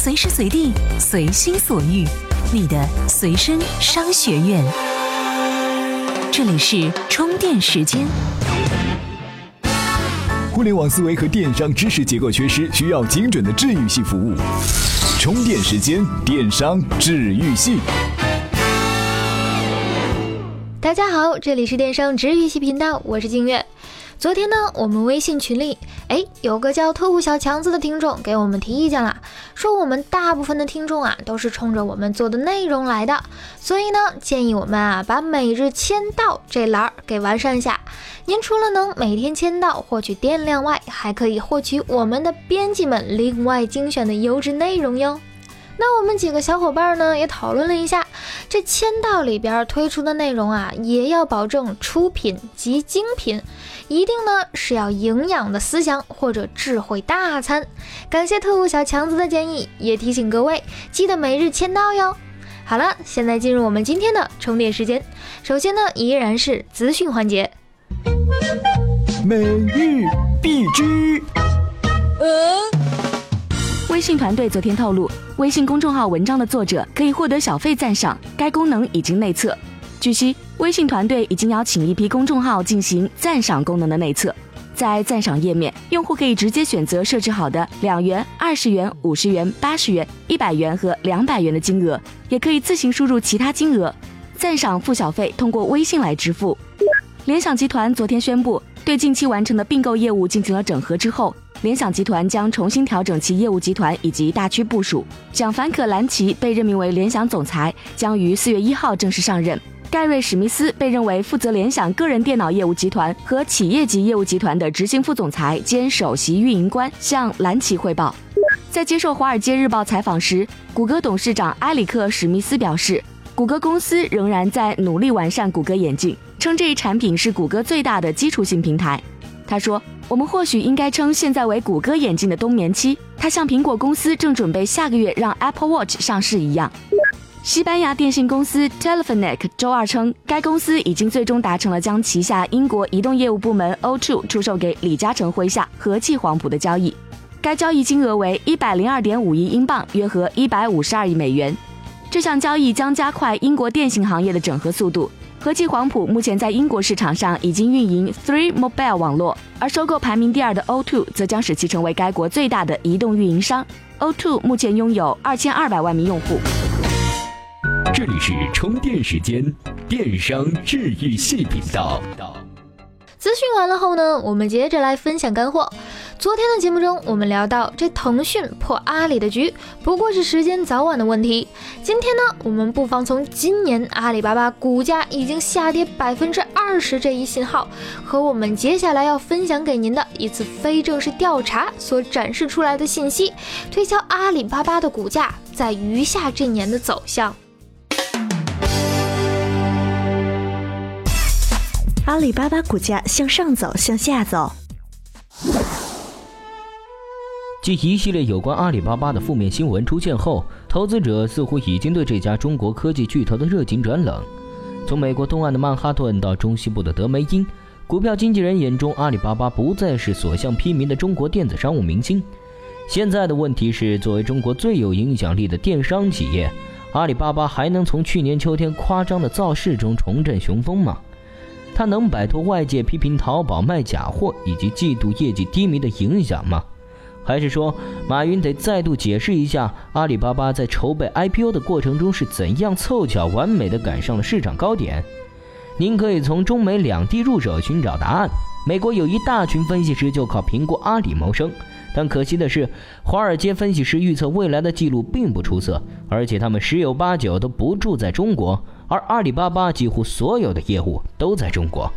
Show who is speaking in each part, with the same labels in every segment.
Speaker 1: 随时随地，随心所欲，你的随身商学院。这里是充电时间。
Speaker 2: 互联网思维和电商知识结构缺失，需要精准的治愈系服务。充电时间，电商治愈系。
Speaker 3: 大家好，这里是电商治愈系频道，我是静月。昨天呢，我们微信群里，哎，有个叫特务小强子的听众给我们提意见了，说我们大部分的听众啊都是冲着我们做的内容来的，所以呢，建议我们啊把每日签到这栏儿给完善一下。您除了能每天签到获取电量外，还可以获取我们的编辑们另外精选的优质内容哟。那我们几个小伙伴呢也讨论了一下，这签到里边推出的内容啊，也要保证出品及精品，一定呢是要营养的思想或者智慧大餐。感谢特务小强子的建议，也提醒各位记得每日签到哟。好了，现在进入我们今天的充电时间，首先呢依然是资讯环节，
Speaker 2: 每日必知。
Speaker 4: 微信团队昨天透露，微信公众号文章的作者可以获得小费赞赏，该功能已经内测。据悉，微信团队已经邀请一批公众号进行赞赏功能的内测。在赞赏页面，用户可以直接选择设置好的两元、二十元、五十元、八十元、一百元和两百元的金额，也可以自行输入其他金额。赞赏付小费通过微信来支付。联想集团昨天宣布，对近期完成的并购业务进行了整合之后。联想集团将重新调整其业务集团以及大区部署。蒋凡可兰奇被任命为联想总裁，将于四月一号正式上任。盖瑞史密斯被认为负责联想个人电脑业务集团和企业级业务集团的执行副总裁兼首席运营官，向兰奇汇报。在接受《华尔街日报》采访时，谷歌董事长埃里克·史密斯表示，谷歌公司仍然在努力完善谷歌眼镜，称这一产品是谷歌最大的基础性平台。他说。我们或许应该称现在为谷歌眼镜的冬眠期，它像苹果公司正准备下个月让 Apple Watch 上市一样。西班牙电信公司 Telefonic 周二称，该公司已经最终达成了将旗下英国移动业务部门 O2 出售给李嘉诚麾下和记黄埔的交易，该交易金额为一百零二点五亿英镑，约合一百五十二亿美元。这项交易将加快英国电信行业的整合速度。和记黄埔目前在英国市场上已经运营 Three Mobile 网络，而收购排名第二的 O2 则将使其成为该国最大的移动运营商。O2 目前拥有二千二百万名用户。
Speaker 2: 这里是充电时间，电商治愈系频道。
Speaker 3: 资讯完了后呢，我们接着来分享干货。昨天的节目中，我们聊到这腾讯破阿里的局不过是时间早晚的问题。今天呢，我们不妨从今年阿里巴巴股价已经下跌百分之二十这一信号，和我们接下来要分享给您的一次非正式调查所展示出来的信息，推敲阿里巴巴的股价在余下这年的走向。
Speaker 5: 阿里巴巴股价向上走，向下走。
Speaker 6: 继一系列有关阿里巴巴的负面新闻出现后，投资者似乎已经对这家中国科技巨头的热情转冷。从美国东岸的曼哈顿到中西部的德梅因，股票经纪人眼中，阿里巴巴不再是所向披靡的中国电子商务明星。现在的问题是，作为中国最有影响力的电商企业，阿里巴巴还能从去年秋天夸张的造势中重振雄风吗？它能摆脱外界批评淘宝卖假货以及季度业绩低迷的影响吗？还是说，马云得再度解释一下阿里巴巴在筹备 IPO 的过程中是怎样凑巧完美的赶上了市场高点？您可以从中美两地入手寻找答案。美国有一大群分析师就靠评估阿里谋生，但可惜的是，华尔街分析师预测未来的记录并不出色，而且他们十有八九都不住在中国，而阿里巴巴几乎所有的业务都在中国。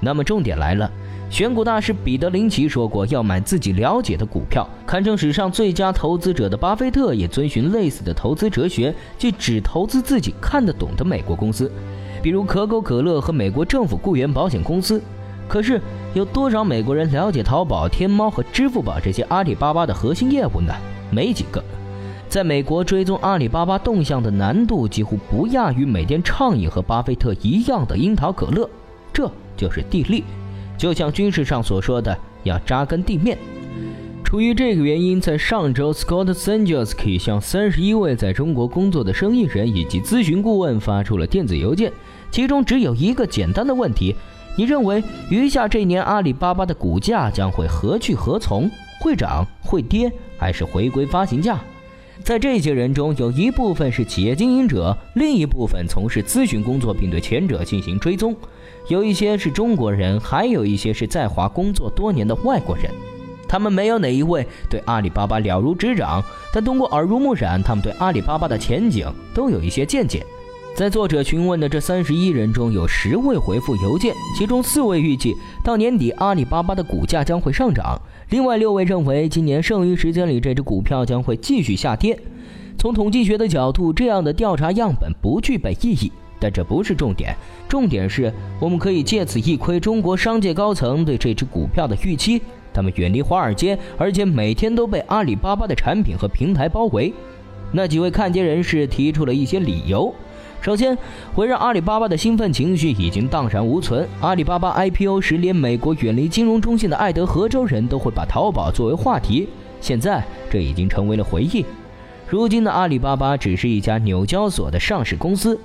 Speaker 6: 那么重点来了。选股大师彼得林奇说过，要买自己了解的股票。堪称史上最佳投资者的巴菲特也遵循类似的投资哲学，即只投资自己看得懂的美国公司，比如可口可乐和美国政府雇员保险公司。可是，有多少美国人了解淘宝、天猫和支付宝这些阿里巴巴的核心业务呢？没几个。在美国追踪阿里巴巴动向的难度几乎不亚于每天畅饮和巴菲特一样的樱桃可乐。这就是地利。就像军事上所说的，要扎根地面。出于这个原因，在上周，Scott Sanjowski 向三十一位在中国工作的生意人以及咨询顾问发出了电子邮件，其中只有一个简单的问题：你认为余下这年阿里巴巴的股价将会何去何从？会涨、会跌，还是回归发行价？在这些人中，有一部分是企业经营者，另一部分从事咨询工作，并对前者进行追踪；有一些是中国人，还有一些是在华工作多年的外国人。他们没有哪一位对阿里巴巴了如指掌，但通过耳濡目染，他们对阿里巴巴的前景都有一些见解。在作者询问的这三十一人中，有十位回复邮件，其中四位预计到年底阿里巴巴的股价将会上涨，另外六位认为今年剩余时间里这只股票将会继续下跌。从统计学的角度，这样的调查样本不具备意义，但这不是重点，重点是我们可以借此一窥中国商界高层对这只股票的预期。他们远离华尔街，而且每天都被阿里巴巴的产品和平台包围。那几位看街人士提出了一些理由。首先，围绕阿里巴巴的兴奋情绪已经荡然无存。阿里巴巴 IPO 时，连美国远离金融中心的爱德荷州人都会把淘宝作为话题，现在这已经成为了回忆。如今的阿里巴巴只是一家纽交所的上市公司。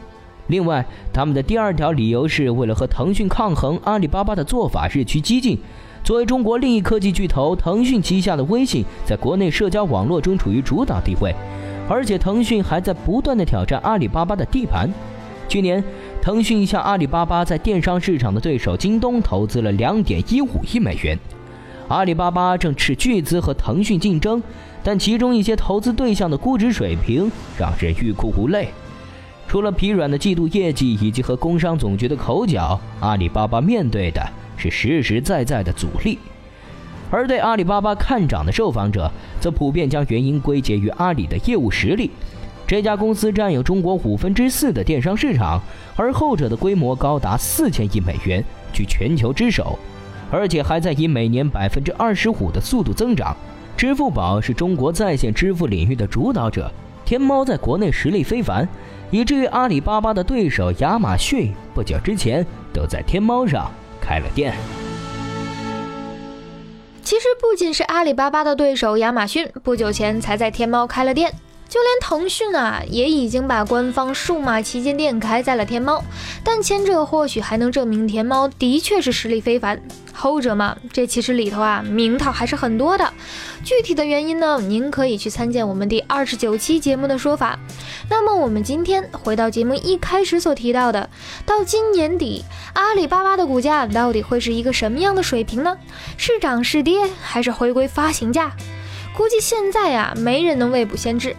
Speaker 6: 另外，他们的第二条理由是为了和腾讯抗衡，阿里巴巴的做法日趋激进。作为中国另一科技巨头，腾讯旗下的微信在国内社交网络中处于主导地位，而且腾讯还在不断的挑战阿里巴巴的地盘。去年，腾讯向阿里巴巴在电商市场的对手京东投资了两点一五亿美元。阿里巴巴正斥巨资和腾讯竞争，但其中一些投资对象的估值水平让人欲哭无泪。除了疲软的季度业绩以及和工商总局的口角，阿里巴巴面对的。是实实在在的阻力，而对阿里巴巴看涨的受访者，则普遍将原因归结于阿里的业务实力。这家公司占有中国五分之四的电商市场，而后者的规模高达四千亿美元，居全球之首，而且还在以每年百分之二十五的速度增长。支付宝是中国在线支付领域的主导者，天猫在国内实力非凡，以至于阿里巴巴的对手亚马逊不久之前都在天猫上。开了店。
Speaker 3: 其实不仅是阿里巴巴的对手亚马逊，不久前才在天猫开了店，就连腾讯啊，也已经把官方数码旗舰店开在了天猫。但前者或许还能证明天猫的确是实力非凡。后者嘛，这其实里头啊，名堂还是很多的。具体的原因呢，您可以去参见我们第二十九期节目的说法。那么我们今天回到节目一开始所提到的，到今年底，阿里巴巴的股价到底会是一个什么样的水平呢？是涨是跌，还是回归发行价？估计现在呀，没人能未卜先知。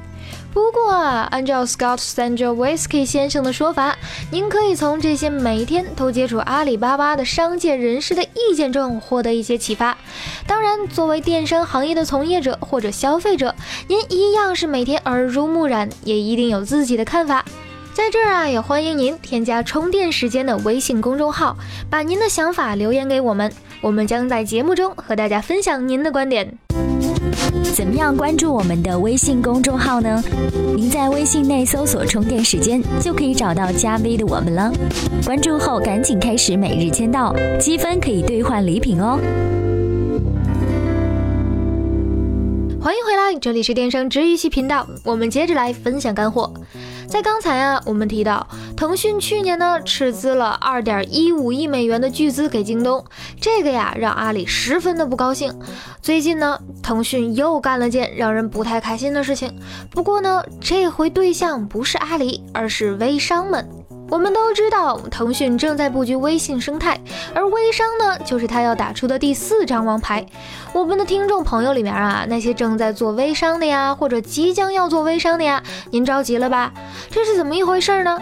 Speaker 3: 不过啊，按照 Scott Sanjowski 先生的说法，您可以从这些每天都接触阿里巴巴的商界人士的意见中获得一些启发。当然，作为电商行业的从业者或者消费者，您一样是每天耳濡目染，也一定有自己的看法。在这儿啊，也欢迎您添加充电时间的微信公众号，把您的想法留言给我们，我们将在节目中和大家分享您的观点。
Speaker 1: 怎么样关注我们的微信公众号呢？您在微信内搜索“充电时间”就可以找到加 V 的我们了。关注后赶紧开始每日签到，积分可以兑换礼品哦。
Speaker 3: 欢迎回来，这里是电商治愈系频道，我们接着来分享干货。在刚才啊，我们提到腾讯去年呢斥资了二点一五亿美元的巨资给京东，这个呀让阿里十分的不高兴。最近呢，腾讯又干了件让人不太开心的事情，不过呢，这回对象不是阿里，而是微商们。我们都知道，腾讯正在布局微信生态，而微商呢，就是他要打出的第四张王牌。我们的听众朋友里面啊，那些正在做微商的呀，或者即将要做微商的呀，您着急了吧？这是怎么一回事呢？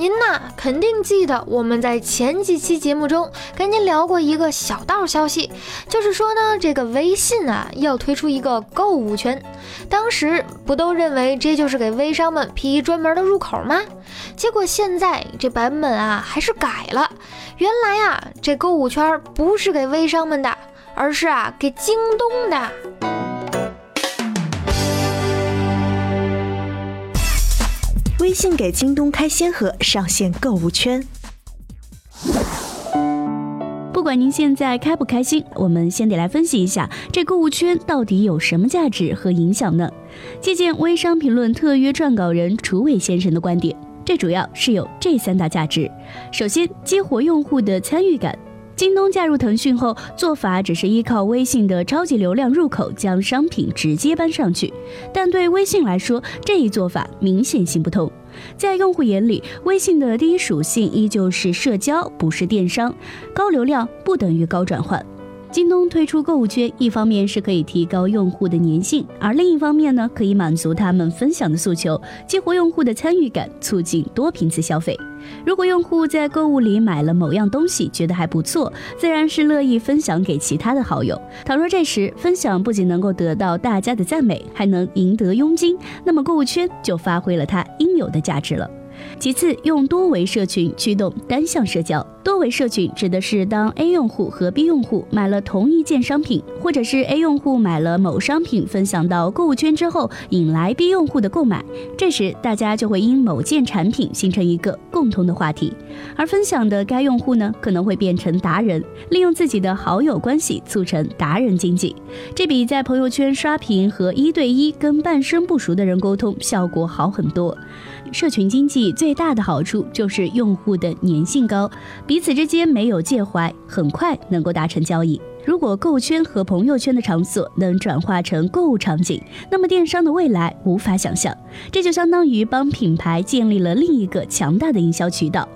Speaker 3: 您呐，肯定记得我们在前几期节目中跟您聊过一个小道消息，就是说呢，这个微信啊要推出一个购物圈。当时不都认为这就是给微商们辟专门的入口吗？结果现在这版本啊还是改了。原来啊，这购物圈不是给微商们的，而是啊给京东的。
Speaker 5: 微信给京东开先河，上线购物圈。
Speaker 7: 不管您现在开不开心，我们先得来分析一下这购物圈到底有什么价值和影响呢？借鉴微商评论特约撰稿人楚伟先生的观点，这主要是有这三大价值：首先，激活用户的参与感。京东加入腾讯后，做法只是依靠微信的超级流量入口将商品直接搬上去，但对微信来说，这一做法明显行不通。在用户眼里，微信的第一属性依旧是社交，不是电商。高流量不等于高转换。京东推出购物圈，一方面是可以提高用户的粘性，而另一方面呢，可以满足他们分享的诉求，激活用户的参与感，促进多频次消费。如果用户在购物里买了某样东西，觉得还不错，自然是乐意分享给其他的好友。倘若这时分享不仅能够得到大家的赞美，还能赢得佣金，那么购物圈就发挥了它应有的价值了。其次，用多维社群驱动单向社交。多维社群指的是当 A 用户和 B 用户买了同一件商品，或者是 A 用户买了某商品分享到购物圈之后，引来 B 用户的购买。这时，大家就会因某件产品形成一个共同的话题，而分享的该用户呢，可能会变成达人，利用自己的好友关系促成达人经济。这比在朋友圈刷屏和一对一跟半生不熟的人沟通效果好很多。社群经济最大的好处就是用户的粘性高，彼此之间没有介怀，很快能够达成交易。如果购物圈和朋友圈的场所能转化成购物场景，那么电商的未来无法想象。这就相当于帮品牌建立了另一个强大的营销渠道。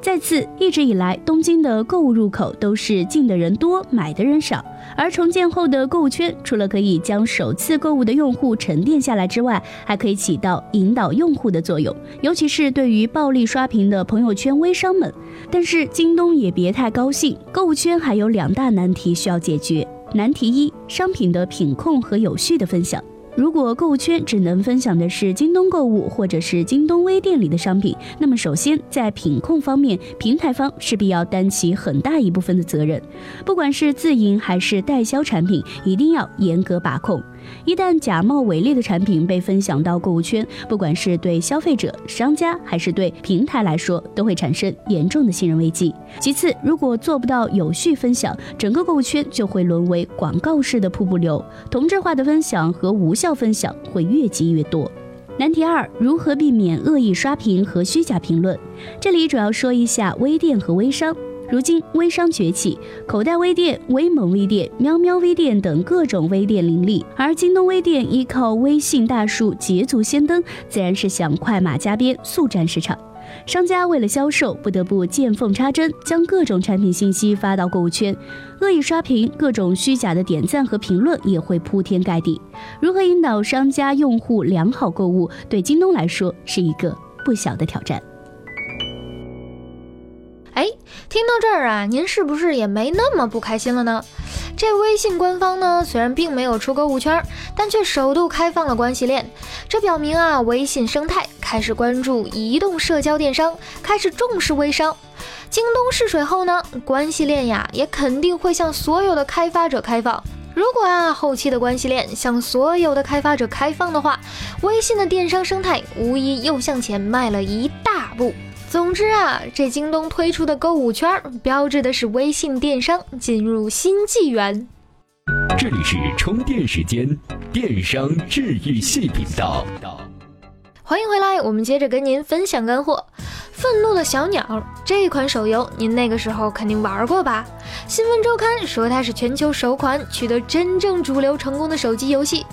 Speaker 7: 再次，一直以来，东京的购物入口都是进的人多，买的人少。而重建后的购物圈，除了可以将首次购物的用户沉淀下来之外，还可以起到引导用户的作用，尤其是对于暴力刷屏的朋友圈微商们。但是，京东也别太高兴，购物圈还有两大难题需要解决。难题一：商品的品控和有序的分享。如果购物圈只能分享的是京东购物或者是京东微店里的商品，那么首先在品控方面，平台方势必要担起很大一部分的责任，不管是自营还是代销产品，一定要严格把控。一旦假冒伪劣的产品被分享到购物圈，不管是对消费者、商家还是对平台来说，都会产生严重的信任危机。其次，如果做不到有序分享，整个购物圈就会沦为广告式的瀑布流，同质化的分享和无效分享会越积越多。难题二：如何避免恶意刷屏和虚假评论？这里主要说一下微店和微商。如今微商崛起，口袋微店、微萌微店、喵喵微店等各种微店林立，而京东微店依靠微信大数捷足先登，自然是想快马加鞭，速占市场。商家为了销售，不得不见缝插针，将各种产品信息发到购物圈，恶意刷屏，各种虚假的点赞和评论也会铺天盖地。如何引导商家用户良好购物，对京东来说是一个不小的挑战。
Speaker 3: 听到这儿啊，您是不是也没那么不开心了呢？这微信官方呢，虽然并没有出购物圈，但却首度开放了关系链。这表明啊，微信生态开始关注移动社交电商，开始重视微商。京东试水后呢，关系链呀，也肯定会向所有的开发者开放。如果啊，后期的关系链向所有的开发者开放的话，微信的电商生态无疑又向前迈了一大步。总之啊，这京东推出的购物圈，标志的是微信电商进入新纪元。
Speaker 2: 这里是充电时间，电商治愈系频道。
Speaker 3: 欢迎回来，我们接着跟您分享干货。愤怒的小鸟这款手游，您那个时候肯定玩过吧？新闻周刊说它是全球首款取得真正主流成功的手机游戏。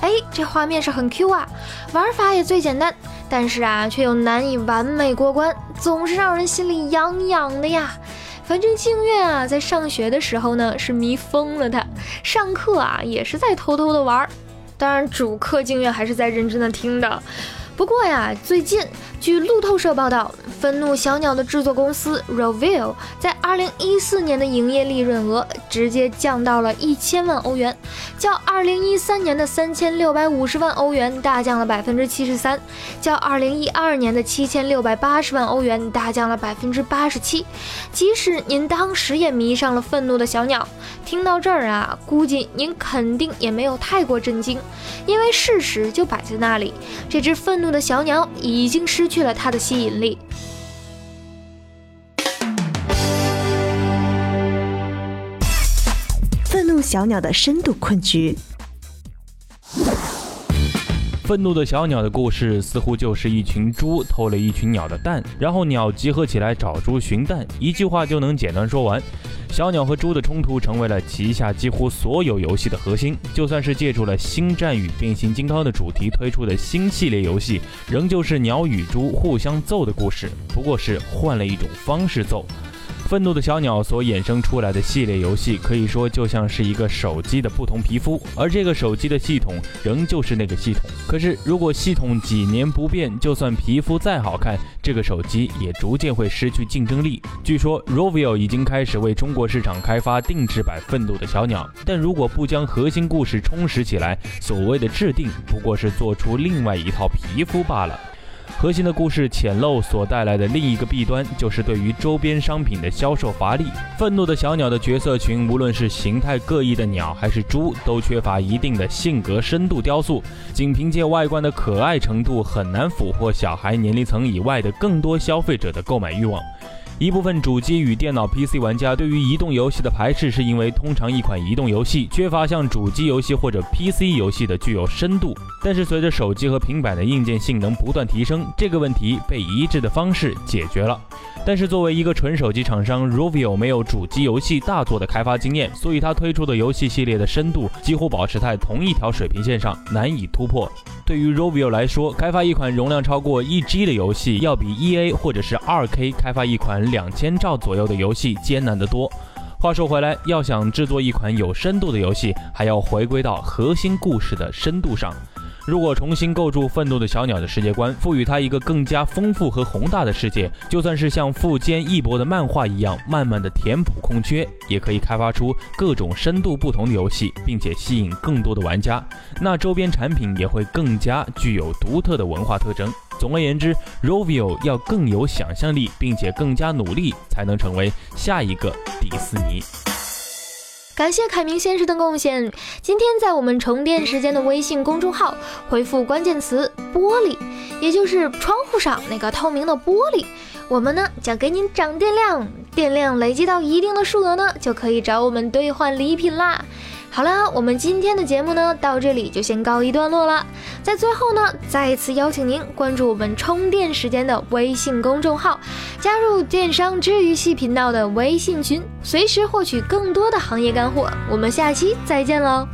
Speaker 3: 哎，这画面是很 Q 啊，玩法也最简单，但是啊，却又难以完美过关，总是让人心里痒痒的呀。反正静月啊，在上学的时候呢，是迷疯了它，上课啊也是在偷偷的玩，当然主课静月还是在认真的听的。不过呀，最近据路透社报道，愤怒小鸟的制作公司 Rovio 在2014年的营业利润额直接降到了一千万欧元，较2013年的三千六百五十万欧元大降了百分之七十三，较2012年的七千六百八十万欧元大降了百分之八十七。即使您当时也迷上了愤怒的小鸟，听到这儿啊，估计您肯定也没有太过震惊，因为事实就摆在那里，这只愤。怒的小鸟已经失去了它的吸引力。
Speaker 5: 愤怒小鸟的深度困局。
Speaker 8: 愤怒的小鸟的故事似乎就是一群猪偷了一群鸟的蛋，然后鸟集合起来找猪寻蛋，一句话就能简单说完。小鸟和猪的冲突成为了旗下几乎所有游戏的核心，就算是借助了《星战》与《变形金刚》的主题推出的新系列游戏，仍旧是鸟与猪互相揍的故事，不过是换了一种方式揍。愤怒的小鸟所衍生出来的系列游戏，可以说就像是一个手机的不同皮肤，而这个手机的系统仍旧是那个系统。可是，如果系统几年不变，就算皮肤再好看，这个手机也逐渐会失去竞争力。据说，Rovio 已经开始为中国市场开发定制版《愤怒的小鸟》，但如果不将核心故事充实起来，所谓的制定不过是做出另外一套皮肤罢了。核心的故事浅陋所带来的另一个弊端，就是对于周边商品的销售乏力。愤怒的小鸟的角色群，无论是形态各异的鸟还是猪，都缺乏一定的性格深度雕塑，仅凭借外观的可爱程度，很难俘获小孩年龄层以外的更多消费者的购买欲望。一部分主机与电脑 PC 玩家对于移动游戏的排斥，是因为通常一款移动游戏缺乏像主机游戏或者 PC 游戏的具有深度。但是随着手机和平板的硬件性能不断提升，这个问题被一致的方式解决了。但是作为一个纯手机厂商，Rovio 没有主机游戏大作的开发经验，所以它推出的游戏系列的深度几乎保持在同一条水平线上，难以突破。对于 Rovio 来说，开发一款容量超过一 G 的游戏，要比 EA 或者是 2K 开发一款两千兆左右的游戏艰难得多。话说回来，要想制作一款有深度的游戏，还要回归到核心故事的深度上。如果重新构筑愤怒的小鸟的世界观，赋予它一个更加丰富和宏大的世界，就算是像富坚义博的漫画一样，慢慢的填补空缺，也可以开发出各种深度不同的游戏，并且吸引更多的玩家。那周边产品也会更加具有独特的文化特征。总而言之，Rovio 要更有想象力，并且更加努力，才能成为下一个迪士尼。
Speaker 3: 感谢凯明先生的贡献。今天在我们充电时间的微信公众号回复关键词“玻璃”，也就是窗户上那个透明的玻璃，我们呢将给您涨电量，电量累积到一定的数额呢，就可以找我们兑换礼品啦。好了，我们今天的节目呢，到这里就先告一段落了。在最后呢，再一次邀请您关注我们充电时间的微信公众号，加入电商治愈系频道的微信群，随时获取更多的行业干货。我们下期再见喽！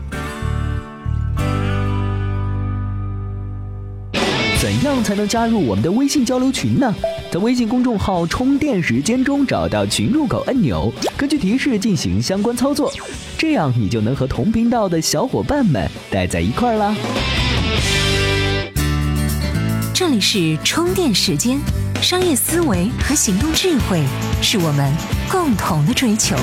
Speaker 2: 怎样才能加入我们的微信交流群呢？在微信公众号“充电时间”中找到群入口按钮，根据提示进行相关操作，这样你就能和同频道的小伙伴们待在一块儿啦。
Speaker 1: 这里是充电时间，商业思维和行动智慧是我们共同的追求。